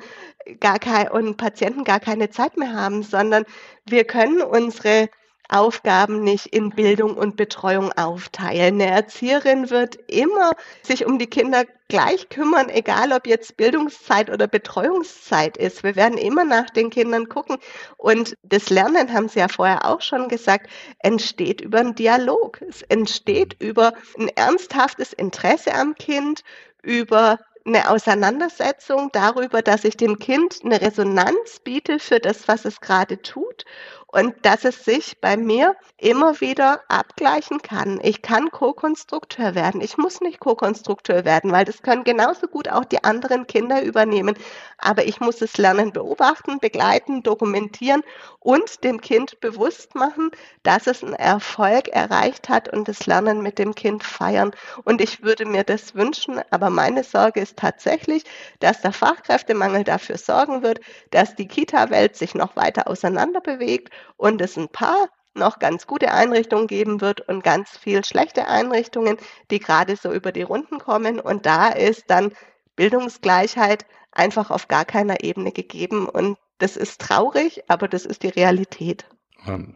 gar kein, und Patienten gar keine Zeit mehr haben, sondern wir können unsere Aufgaben nicht in Bildung und Betreuung aufteilen. Eine Erzieherin wird immer sich um die Kinder gleich kümmern, egal ob jetzt Bildungszeit oder Betreuungszeit ist. Wir werden immer nach den Kindern gucken. Und das Lernen, haben Sie ja vorher auch schon gesagt, entsteht über einen Dialog. Es entsteht über ein ernsthaftes Interesse am Kind, über eine Auseinandersetzung darüber, dass ich dem Kind eine Resonanz biete für das, was es gerade tut und dass es sich bei mir immer wieder abgleichen kann. Ich kann Co-Konstrukteur werden. Ich muss nicht Co-Konstrukteur werden, weil das können genauso gut auch die anderen Kinder übernehmen. Aber ich muss es lernen, beobachten, begleiten, dokumentieren und dem Kind bewusst machen, dass es einen Erfolg erreicht hat und das Lernen mit dem Kind feiern. Und ich würde mir das wünschen, aber meine Sorge ist tatsächlich, dass der Fachkräftemangel dafür sorgen wird, dass die Kita-Welt sich noch weiter auseinander bewegt und es ein paar noch ganz gute Einrichtungen geben wird und ganz viel schlechte Einrichtungen, die gerade so über die Runden kommen. Und da ist dann Bildungsgleichheit einfach auf gar keiner Ebene gegeben. Und das ist traurig, aber das ist die Realität.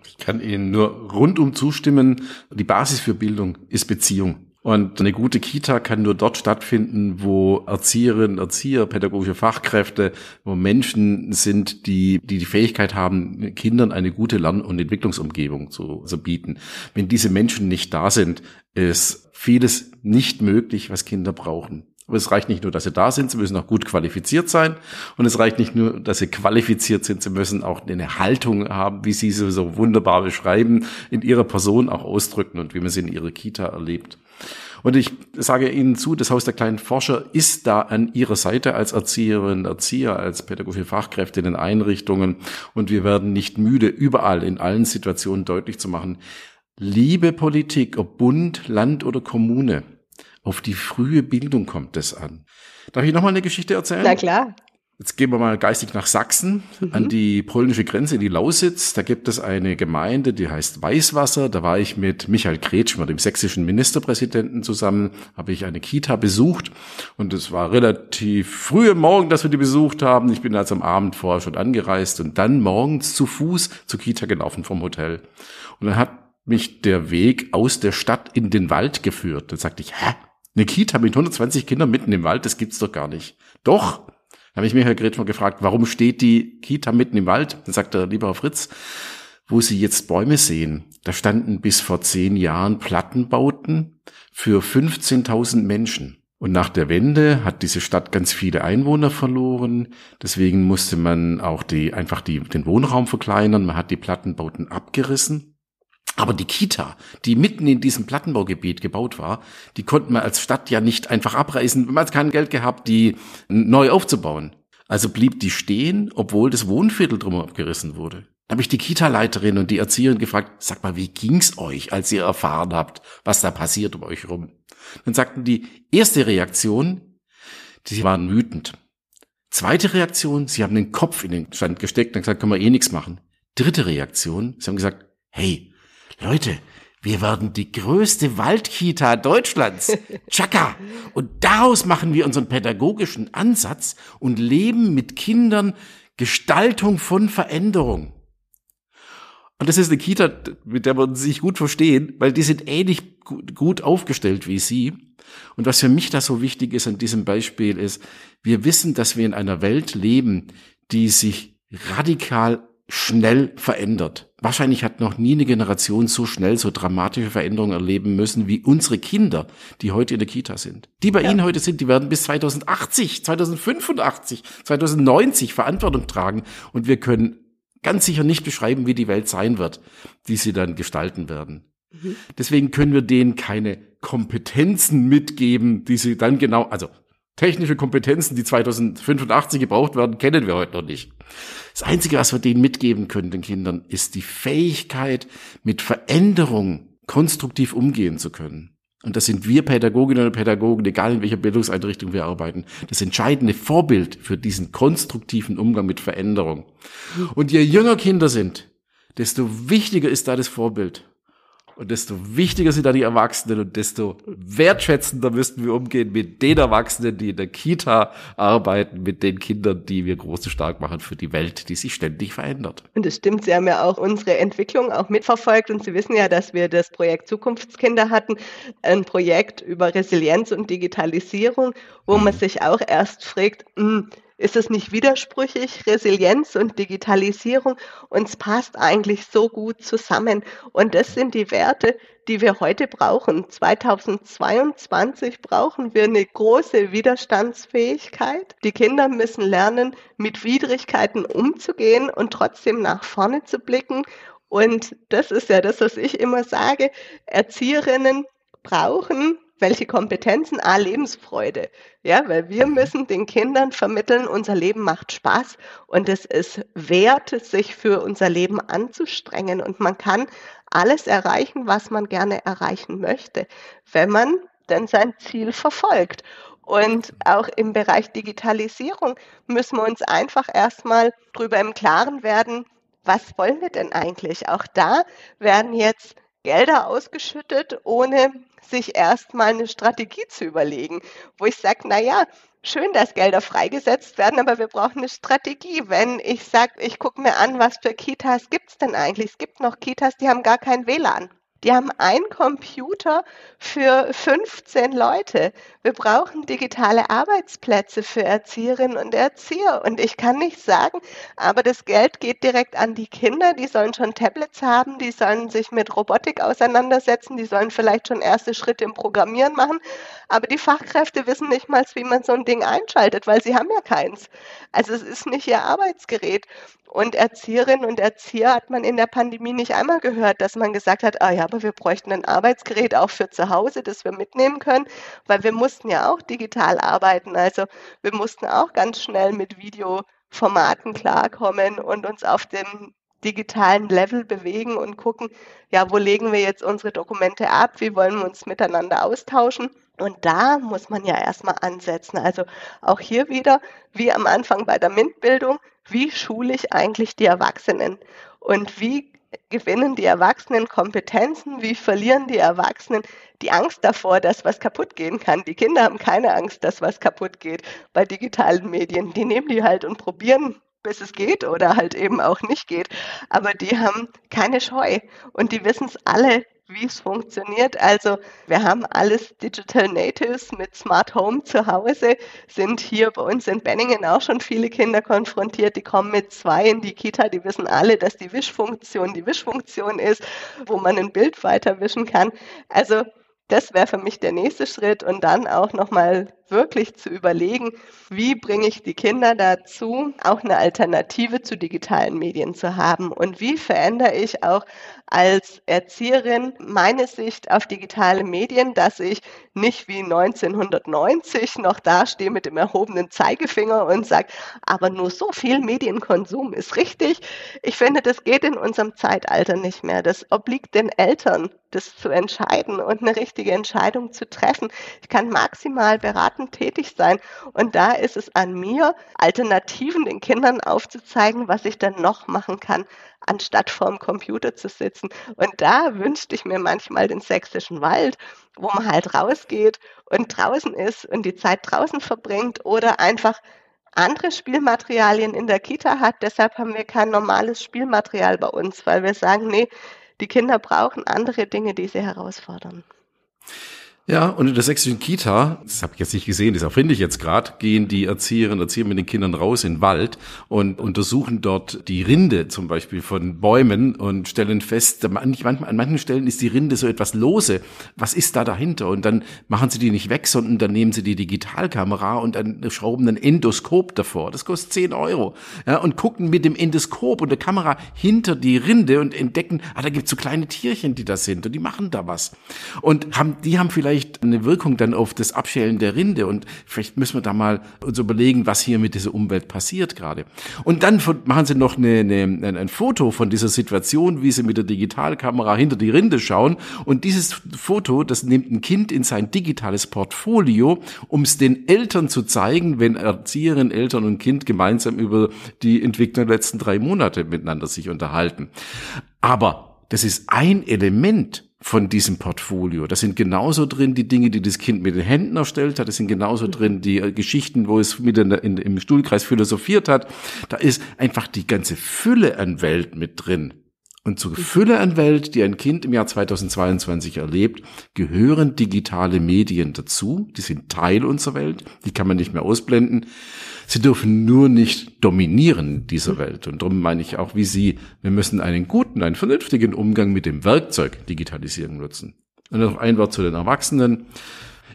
Ich kann Ihnen nur rundum zustimmen. Die Basis für Bildung ist Beziehung. Und eine gute Kita kann nur dort stattfinden, wo Erzieherinnen, Erzieher, pädagogische Fachkräfte, wo Menschen sind, die, die die Fähigkeit haben, Kindern eine gute Lern- und Entwicklungsumgebung zu, zu bieten. Wenn diese Menschen nicht da sind, ist vieles nicht möglich, was Kinder brauchen. Aber es reicht nicht nur, dass sie da sind, sie müssen auch gut qualifiziert sein. Und es reicht nicht nur, dass sie qualifiziert sind, sie müssen auch eine Haltung haben, wie sie sie so wunderbar beschreiben, in ihrer Person auch ausdrücken und wie man sie in ihrer Kita erlebt. Und ich sage Ihnen zu, das Haus der kleinen Forscher ist da an Ihrer Seite als Erzieherin, Erzieher, als pädagogische Fachkräfte in den Einrichtungen. Und wir werden nicht müde, überall, in allen Situationen deutlich zu machen, liebe Politik, ob Bund, Land oder Kommune, auf die frühe Bildung kommt es an. Darf ich noch mal eine Geschichte erzählen? Na klar. Jetzt gehen wir mal geistig nach Sachsen, mhm. an die polnische Grenze, in die Lausitz. Da gibt es eine Gemeinde, die heißt Weißwasser. Da war ich mit Michael Kretschmer, dem sächsischen Ministerpräsidenten, zusammen, habe ich eine Kita besucht. Und es war relativ früh am Morgen, dass wir die besucht haben. Ich bin also am Abend vorher schon angereist und dann morgens zu Fuß zur Kita gelaufen vom Hotel. Und dann hat mich der Weg aus der Stadt in den Wald geführt. Dann sagte ich, hä? Eine Kita mit 120 Kindern mitten im Wald, das gibt's doch gar nicht. Doch. Habe ich Michael Gretschmer gefragt, warum steht die Kita mitten im Wald? Dann sagt er, lieber Fritz, wo Sie jetzt Bäume sehen, da standen bis vor zehn Jahren Plattenbauten für 15.000 Menschen. Und nach der Wende hat diese Stadt ganz viele Einwohner verloren. Deswegen musste man auch die, einfach die, den Wohnraum verkleinern. Man hat die Plattenbauten abgerissen. Aber die Kita, die mitten in diesem Plattenbaugebiet gebaut war, die konnten wir als Stadt ja nicht einfach abreißen. Man hat kein Geld gehabt, die neu aufzubauen. Also blieb die stehen, obwohl das Wohnviertel drum abgerissen wurde. Da habe ich die Kita-Leiterin und die Erzieherin gefragt, sag mal, wie ging's euch, als ihr erfahren habt, was da passiert um euch rum? Dann sagten die, erste Reaktion, sie waren wütend. Zweite Reaktion, sie haben den Kopf in den Stand gesteckt und gesagt, können wir eh nichts machen. Dritte Reaktion, sie haben gesagt, hey, Leute, wir werden die größte Waldkita Deutschlands. Chaka. Und daraus machen wir unseren pädagogischen Ansatz und leben mit Kindern Gestaltung von Veränderung. Und das ist eine Kita, mit der man sich gut verstehen, weil die sind ähnlich gut aufgestellt wie Sie. Und was für mich da so wichtig ist an diesem Beispiel ist, wir wissen, dass wir in einer Welt leben, die sich radikal schnell verändert. Wahrscheinlich hat noch nie eine Generation so schnell so dramatische Veränderungen erleben müssen wie unsere Kinder, die heute in der Kita sind. Die bei ja. Ihnen heute sind, die werden bis 2080, 2085, 2090 Verantwortung tragen und wir können ganz sicher nicht beschreiben, wie die Welt sein wird, die sie dann gestalten werden. Mhm. Deswegen können wir denen keine Kompetenzen mitgeben, die sie dann genau, also technische Kompetenzen, die 2085 gebraucht werden, kennen wir heute noch nicht. Das Einzige, was wir denen mitgeben können, den Kindern, ist die Fähigkeit, mit Veränderung konstruktiv umgehen zu können. Und das sind wir Pädagoginnen und Pädagogen, egal in welcher Bildungseinrichtung wir arbeiten, das entscheidende Vorbild für diesen konstruktiven Umgang mit Veränderung. Und je jünger Kinder sind, desto wichtiger ist da das Vorbild. Und desto wichtiger sind da die Erwachsenen und desto wertschätzender müssten wir umgehen mit den Erwachsenen, die in der Kita arbeiten, mit den Kindern, die wir groß und stark machen für die Welt, die sich ständig verändert. Und es stimmt, Sie haben ja auch unsere Entwicklung auch mitverfolgt und Sie wissen ja, dass wir das Projekt Zukunftskinder hatten, ein Projekt über Resilienz und Digitalisierung, wo man mhm. sich auch erst fragt, mh, hm, ist es nicht widersprüchlich? Resilienz und Digitalisierung, uns passt eigentlich so gut zusammen. Und das sind die Werte, die wir heute brauchen. 2022 brauchen wir eine große Widerstandsfähigkeit. Die Kinder müssen lernen, mit Widrigkeiten umzugehen und trotzdem nach vorne zu blicken. Und das ist ja das, was ich immer sage. Erzieherinnen brauchen welche Kompetenzen? A, Lebensfreude. Ja, weil wir müssen den Kindern vermitteln, unser Leben macht Spaß und es ist wert, sich für unser Leben anzustrengen und man kann alles erreichen, was man gerne erreichen möchte, wenn man denn sein Ziel verfolgt. Und auch im Bereich Digitalisierung müssen wir uns einfach erstmal drüber im Klaren werden, was wollen wir denn eigentlich? Auch da werden jetzt Gelder ausgeschüttet, ohne sich erstmal eine Strategie zu überlegen, wo ich sage, na ja, schön, dass Gelder freigesetzt werden, aber wir brauchen eine Strategie. Wenn ich sage, ich gucke mir an, was für Kitas gibt es denn eigentlich? Es gibt noch Kitas, die haben gar kein WLAN. Die haben einen Computer für 15 Leute. Wir brauchen digitale Arbeitsplätze für Erzieherinnen und Erzieher. Und ich kann nicht sagen, aber das Geld geht direkt an die Kinder. Die sollen schon Tablets haben, die sollen sich mit Robotik auseinandersetzen, die sollen vielleicht schon erste Schritte im Programmieren machen. Aber die Fachkräfte wissen nicht mal, wie man so ein Ding einschaltet, weil sie haben ja keins. Also es ist nicht ihr Arbeitsgerät. Und Erzieherinnen und Erzieher hat man in der Pandemie nicht einmal gehört, dass man gesagt hat, ah ja, aber wir bräuchten ein Arbeitsgerät auch für zu Hause, das wir mitnehmen können, weil wir mussten ja auch digital arbeiten. Also wir mussten auch ganz schnell mit Videoformaten klarkommen und uns auf dem digitalen Level bewegen und gucken, ja, wo legen wir jetzt unsere Dokumente ab, wie wollen wir uns miteinander austauschen. Und da muss man ja erstmal ansetzen. Also auch hier wieder, wie am Anfang bei der MINT-Bildung, wie schule ich eigentlich die Erwachsenen? Und wie gewinnen die Erwachsenen Kompetenzen? Wie verlieren die Erwachsenen die Angst davor, dass was kaputt gehen kann? Die Kinder haben keine Angst, dass was kaputt geht bei digitalen Medien. Die nehmen die halt und probieren bis es geht oder halt eben auch nicht geht. Aber die haben keine Scheu und die wissen es alle, wie es funktioniert. Also wir haben alles Digital Natives mit Smart Home zu Hause, sind hier bei uns in Benningen auch schon viele Kinder konfrontiert, die kommen mit zwei in die Kita, die wissen alle, dass die Wischfunktion die Wischfunktion ist, wo man ein Bild weiterwischen kann. Also das wäre für mich der nächste Schritt und dann auch nochmal wirklich zu überlegen, wie bringe ich die Kinder dazu, auch eine Alternative zu digitalen Medien zu haben und wie verändere ich auch als Erzieherin meine Sicht auf digitale Medien, dass ich nicht wie 1990 noch dastehe mit dem erhobenen Zeigefinger und sage, aber nur so viel Medienkonsum ist richtig. Ich finde, das geht in unserem Zeitalter nicht mehr. Das obliegt den Eltern, das zu entscheiden und eine richtige Entscheidung zu treffen. Ich kann maximal beratend tätig sein. Und da ist es an mir, Alternativen den Kindern aufzuzeigen, was ich dann noch machen kann anstatt vorm Computer zu sitzen. Und da wünschte ich mir manchmal den sächsischen Wald, wo man halt rausgeht und draußen ist und die Zeit draußen verbringt oder einfach andere Spielmaterialien in der Kita hat. Deshalb haben wir kein normales Spielmaterial bei uns, weil wir sagen, nee, die Kinder brauchen andere Dinge, die sie herausfordern. Ja, und in der sächsischen Kita, das habe ich jetzt nicht gesehen, das erfinde ich jetzt gerade, gehen die Erzieherinnen und Erzieher mit den Kindern raus in den Wald und untersuchen dort die Rinde zum Beispiel von Bäumen und stellen fest, an manchen Stellen ist die Rinde so etwas lose. Was ist da dahinter? Und dann machen sie die nicht weg, sondern dann nehmen sie die Digitalkamera und dann schrauben ein Endoskop davor. Das kostet 10 Euro. Ja, und gucken mit dem Endoskop und der Kamera hinter die Rinde und entdecken, ah, da gibt's so kleine Tierchen, die da sind und die machen da was. Und haben, die haben vielleicht vielleicht eine Wirkung dann auf das Abschälen der Rinde und vielleicht müssen wir da mal uns überlegen, was hier mit dieser Umwelt passiert gerade. Und dann machen sie noch eine, eine, ein Foto von dieser Situation, wie sie mit der Digitalkamera hinter die Rinde schauen und dieses Foto, das nimmt ein Kind in sein digitales Portfolio, um es den Eltern zu zeigen, wenn Erzieherinnen, Eltern und Kind gemeinsam über die Entwicklung der letzten drei Monate miteinander sich unterhalten. Aber das ist ein Element von diesem Portfolio. Da sind genauso drin die Dinge, die das Kind mit den Händen erstellt hat. Da sind genauso drin die äh, Geschichten, wo es mit in, in, im Stuhlkreis philosophiert hat. Da ist einfach die ganze Fülle an Welt mit drin. Und zur Fülle an Welt, die ein Kind im Jahr 2022 erlebt, gehören digitale Medien dazu. Die sind Teil unserer Welt. Die kann man nicht mehr ausblenden. Sie dürfen nur nicht dominieren dieser Welt. Und darum meine ich auch wie Sie, wir müssen einen guten, einen vernünftigen Umgang mit dem Werkzeug Digitalisierung nutzen. Und noch ein Wort zu den Erwachsenen.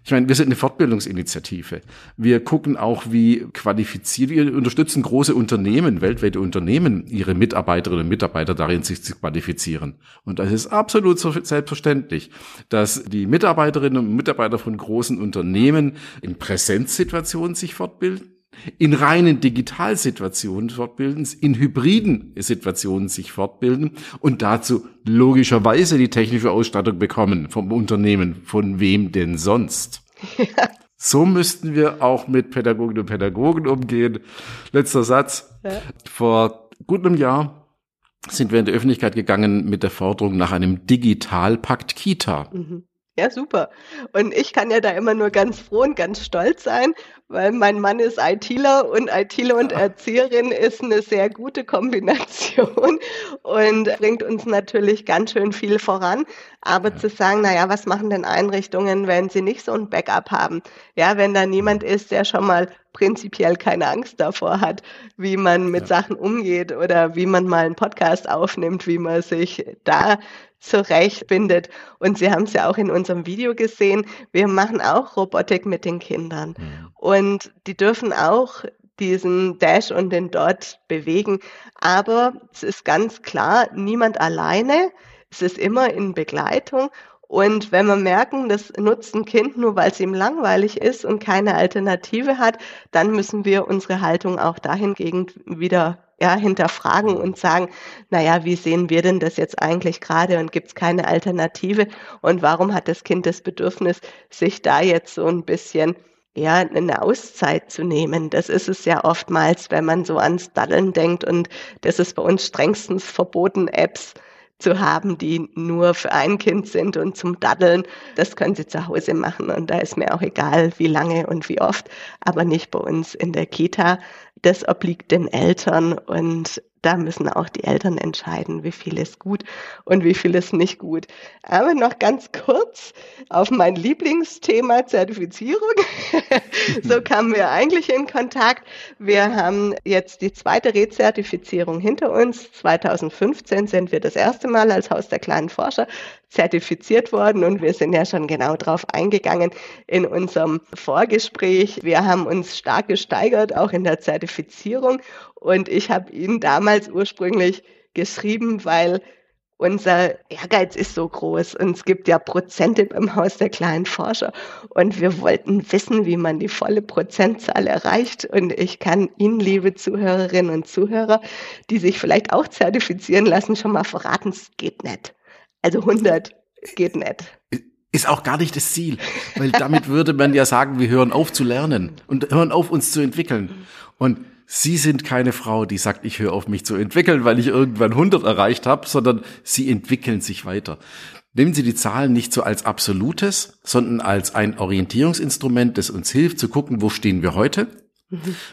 Ich meine, wir sind eine Fortbildungsinitiative. Wir gucken auch, wie qualifiziert, wir unterstützen große Unternehmen, weltweite Unternehmen, ihre Mitarbeiterinnen und Mitarbeiter darin, sich zu qualifizieren. Und das ist absolut selbstverständlich, dass die Mitarbeiterinnen und Mitarbeiter von großen Unternehmen in Präsenzsituationen sich fortbilden in reinen Digitalsituationen fortbilden, in hybriden Situationen sich fortbilden und dazu logischerweise die technische Ausstattung bekommen vom Unternehmen. Von wem denn sonst? Ja. So müssten wir auch mit Pädagoginnen und Pädagogen umgehen. Letzter Satz. Ja. Vor gut einem Jahr sind wir in die Öffentlichkeit gegangen mit der Forderung nach einem Digitalpakt Kita. Mhm. Ja, super. Und ich kann ja da immer nur ganz froh und ganz stolz sein, weil mein Mann ist ITler und ITler und Erzieherin ist eine sehr gute Kombination und bringt uns natürlich ganz schön viel voran. Aber zu sagen, naja, was machen denn Einrichtungen, wenn sie nicht so ein Backup haben? Ja, wenn da niemand ist, der schon mal prinzipiell keine Angst davor hat, wie man mit ja. Sachen umgeht oder wie man mal einen Podcast aufnimmt, wie man sich da zurechtbindet. Und Sie haben es ja auch in unserem Video gesehen. Wir machen auch Robotik mit den Kindern. Mhm. Und die dürfen auch diesen Dash und den Dot bewegen. Aber es ist ganz klar, niemand alleine. Es ist immer in Begleitung. Und wenn wir merken, das nutzt ein Kind nur, weil es ihm langweilig ist und keine Alternative hat, dann müssen wir unsere Haltung auch dahingegen wieder ja, hinterfragen und sagen, naja, wie sehen wir denn das jetzt eigentlich gerade und gibt es keine Alternative? Und warum hat das Kind das Bedürfnis, sich da jetzt so ein bisschen ja, eine Auszeit zu nehmen. Das ist es ja oftmals, wenn man so ans Daddeln denkt und das ist bei uns strengstens verboten, Apps zu haben, die nur für ein Kind sind und zum Daddeln. Das können sie zu Hause machen und da ist mir auch egal, wie lange und wie oft, aber nicht bei uns in der Kita. Das obliegt den Eltern und da müssen auch die Eltern entscheiden, wie viel ist gut und wie viel ist nicht gut. Aber noch ganz kurz auf mein Lieblingsthema Zertifizierung. so kamen wir eigentlich in Kontakt. Wir haben jetzt die zweite Rezertifizierung hinter uns. 2015 sind wir das erste Mal als Haus der kleinen Forscher zertifiziert worden und wir sind ja schon genau darauf eingegangen in unserem Vorgespräch. Wir haben uns stark gesteigert, auch in der Zertifizierung und ich habe ihn damals ursprünglich geschrieben, weil unser Ehrgeiz ist so groß und es gibt ja Prozente beim Haus der kleinen Forscher und wir wollten wissen, wie man die volle Prozentzahl erreicht und ich kann Ihnen, liebe Zuhörerinnen und Zuhörer, die sich vielleicht auch zertifizieren lassen, schon mal verraten, es geht nicht. Also 100 geht nicht. Ist auch gar nicht das Ziel, weil damit würde man ja sagen, wir hören auf zu lernen und hören auf uns zu entwickeln. Und Sie sind keine Frau, die sagt, ich höre auf mich zu entwickeln, weil ich irgendwann 100 erreicht habe, sondern Sie entwickeln sich weiter. Nehmen Sie die Zahlen nicht so als absolutes, sondern als ein Orientierungsinstrument, das uns hilft zu gucken, wo stehen wir heute,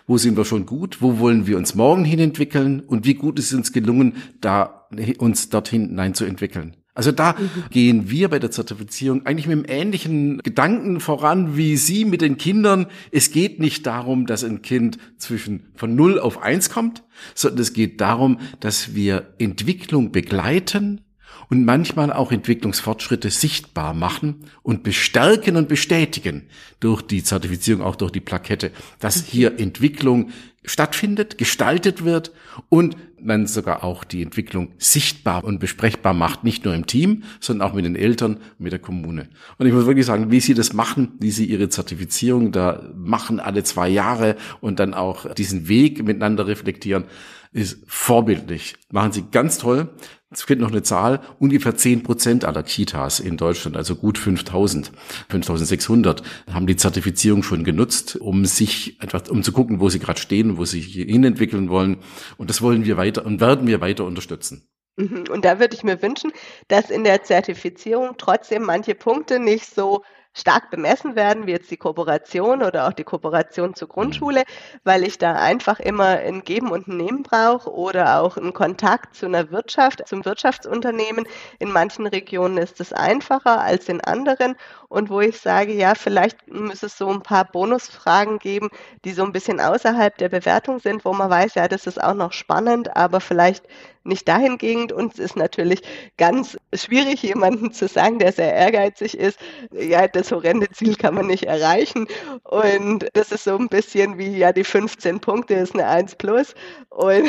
wo sind wir schon gut, wo wollen wir uns morgen hin entwickeln und wie gut ist es uns gelungen, da uns dorthin hinein zu entwickeln. Also da mhm. gehen wir bei der Zertifizierung eigentlich mit einem ähnlichen Gedanken voran wie Sie mit den Kindern. Es geht nicht darum, dass ein Kind zwischen von 0 auf 1 kommt, sondern es geht darum, dass wir Entwicklung begleiten und manchmal auch Entwicklungsfortschritte sichtbar machen und bestärken und bestätigen durch die Zertifizierung, auch durch die Plakette, dass hier Entwicklung stattfindet, gestaltet wird und man sogar auch die Entwicklung sichtbar und besprechbar macht, nicht nur im Team, sondern auch mit den Eltern, mit der Kommune. Und ich muss wirklich sagen, wie Sie das machen, wie Sie Ihre Zertifizierung da machen, alle zwei Jahre und dann auch diesen Weg miteinander reflektieren, ist vorbildlich. Machen Sie ganz toll. Es gibt noch eine Zahl, ungefähr zehn Prozent aller Kitas in Deutschland, also gut 5000, 5600, haben die Zertifizierung schon genutzt, um sich einfach, um zu gucken, wo sie gerade stehen, wo sie sich hin entwickeln wollen. Und das wollen wir weiter und werden wir weiter unterstützen. Mhm. Und da würde ich mir wünschen, dass in der Zertifizierung trotzdem manche Punkte nicht so stark bemessen werden, wie jetzt die Kooperation oder auch die Kooperation zur Grundschule, weil ich da einfach immer ein Geben und ein Nehmen brauche oder auch einen Kontakt zu einer Wirtschaft, zum Wirtschaftsunternehmen. In manchen Regionen ist es einfacher als in anderen und wo ich sage, ja, vielleicht muss es so ein paar Bonusfragen geben, die so ein bisschen außerhalb der Bewertung sind, wo man weiß, ja, das ist auch noch spannend, aber vielleicht nicht dahingehend. Uns ist natürlich ganz schwierig, jemanden zu sagen, der sehr ehrgeizig ist. Ja, das horrende Ziel kann man nicht erreichen. Und das ist so ein bisschen wie, ja, die 15 Punkte ist eine 1 plus. Und,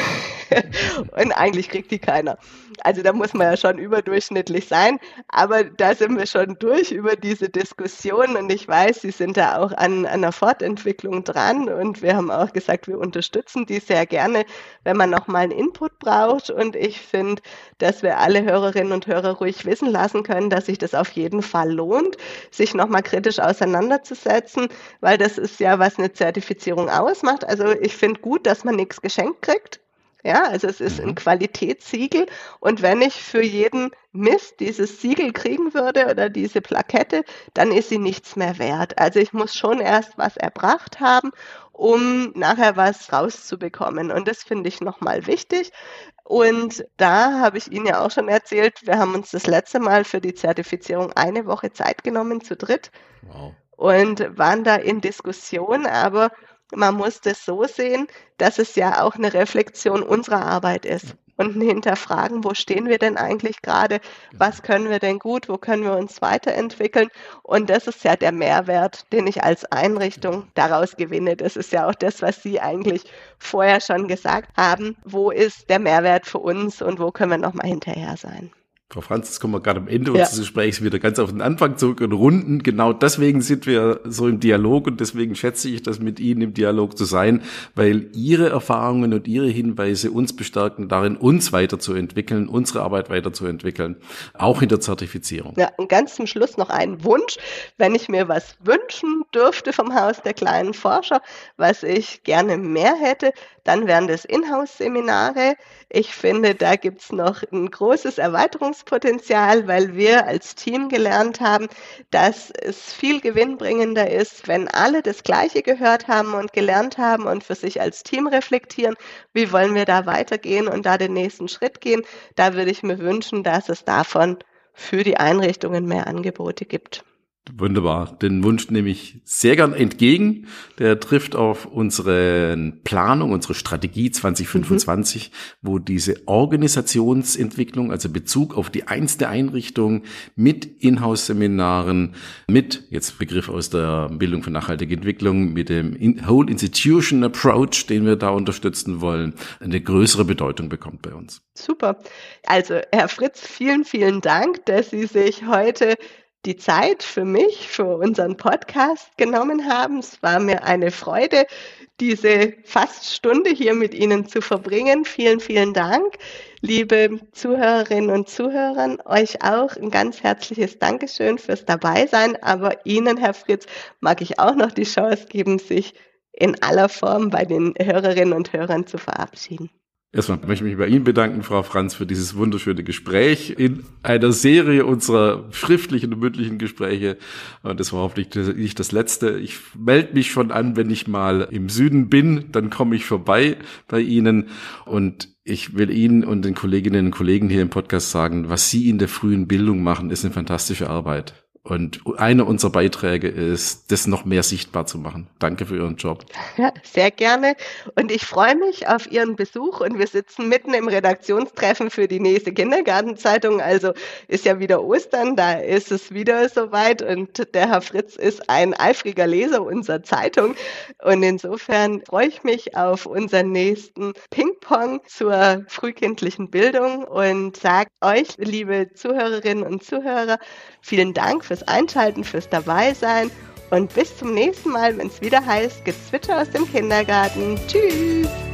und eigentlich kriegt die keiner. Also da muss man ja schon überdurchschnittlich sein. Aber da sind wir schon durch über diese Diskussion. Und ich weiß, Sie sind da auch an, an einer Fortentwicklung dran. Und wir haben auch gesagt, wir unterstützen die sehr gerne, wenn man nochmal einen Input braucht. Und ich finde, dass wir alle Hörerinnen und Hörer ruhig wissen lassen können, dass sich das auf jeden Fall lohnt, sich nochmal kritisch auseinanderzusetzen, weil das ist ja, was eine Zertifizierung ausmacht. Also ich finde gut, dass man nichts geschenkt kriegt Ja, also es ist ein mhm. Qualitätssiegel. Und wenn ich für jeden Mist dieses Siegel kriegen würde oder diese Plakette, dann ist sie nichts mehr wert. Also ich muss schon erst was erbracht haben, um nachher was rauszubekommen. Und das finde ich nochmal wichtig. Und da habe ich Ihnen ja auch schon erzählt, wir haben uns das letzte Mal für die Zertifizierung eine Woche Zeit genommen, zu dritt. Wow. Und waren da in Diskussion, aber man muss das so sehen, dass es ja auch eine Reflexion unserer Arbeit ist und ein Hinterfragen, wo stehen wir denn eigentlich gerade, was können wir denn gut, wo können wir uns weiterentwickeln. Und das ist ja der Mehrwert, den ich als Einrichtung daraus gewinne. Das ist ja auch das, was Sie eigentlich vorher schon gesagt haben. Wo ist der Mehrwert für uns und wo können wir nochmal hinterher sein? Frau Franz, jetzt kommen wir gerade am Ende ja. unseres Gesprächs wieder ganz auf den Anfang zurück und runden. Genau deswegen sind wir so im Dialog und deswegen schätze ich das mit Ihnen im Dialog zu sein, weil Ihre Erfahrungen und Ihre Hinweise uns bestärken darin, uns weiterzuentwickeln, unsere Arbeit weiterzuentwickeln, auch in der Zertifizierung. Ja, und ganz zum Schluss noch ein Wunsch. Wenn ich mir was wünschen dürfte vom Haus der kleinen Forscher, was ich gerne mehr hätte, dann wären das Inhouse-Seminare. Ich finde, da gibt's noch ein großes Erweiterungspotenzial, weil wir als Team gelernt haben, dass es viel gewinnbringender ist, wenn alle das Gleiche gehört haben und gelernt haben und für sich als Team reflektieren, wie wollen wir da weitergehen und da den nächsten Schritt gehen. Da würde ich mir wünschen, dass es davon für die Einrichtungen mehr Angebote gibt. Wunderbar. Den Wunsch nehme ich sehr gern entgegen. Der trifft auf unsere Planung, unsere Strategie 2025, mhm. wo diese Organisationsentwicklung, also Bezug auf die einzelne Einrichtung mit Inhouse-Seminaren, mit, jetzt Begriff aus der Bildung für nachhaltige Entwicklung, mit dem Whole Institution Approach, den wir da unterstützen wollen, eine größere Bedeutung bekommt bei uns. Super. Also, Herr Fritz, vielen, vielen Dank, dass Sie sich heute die Zeit für mich, für unseren Podcast genommen haben. Es war mir eine Freude, diese fast Stunde hier mit Ihnen zu verbringen. Vielen, vielen Dank, liebe Zuhörerinnen und Zuhörer. Euch auch ein ganz herzliches Dankeschön fürs Dabeisein. Aber Ihnen, Herr Fritz, mag ich auch noch die Chance geben, sich in aller Form bei den Hörerinnen und Hörern zu verabschieden. Erstmal möchte ich mich bei Ihnen bedanken, Frau Franz, für dieses wunderschöne Gespräch in einer Serie unserer schriftlichen und mündlichen Gespräche. Und das war hoffentlich nicht das letzte. Ich melde mich schon an, wenn ich mal im Süden bin, dann komme ich vorbei bei Ihnen. Und ich will Ihnen und den Kolleginnen und Kollegen hier im Podcast sagen, was Sie in der frühen Bildung machen, ist eine fantastische Arbeit. Und einer unserer Beiträge ist, das noch mehr sichtbar zu machen. Danke für Ihren Job. Ja, sehr gerne. Und ich freue mich auf Ihren Besuch. Und wir sitzen mitten im Redaktionstreffen für die nächste Kindergartenzeitung. Also ist ja wieder Ostern, da ist es wieder soweit. Und der Herr Fritz ist ein eifriger Leser unserer Zeitung. Und insofern freue ich mich auf unseren nächsten Ping-Pong zur frühkindlichen Bildung und sage euch, liebe Zuhörerinnen und Zuhörer, vielen Dank fürs Einschalten, fürs Dabeisein und bis zum nächsten Mal, wenn es wieder heißt Gezwitscher aus dem Kindergarten. Tschüss!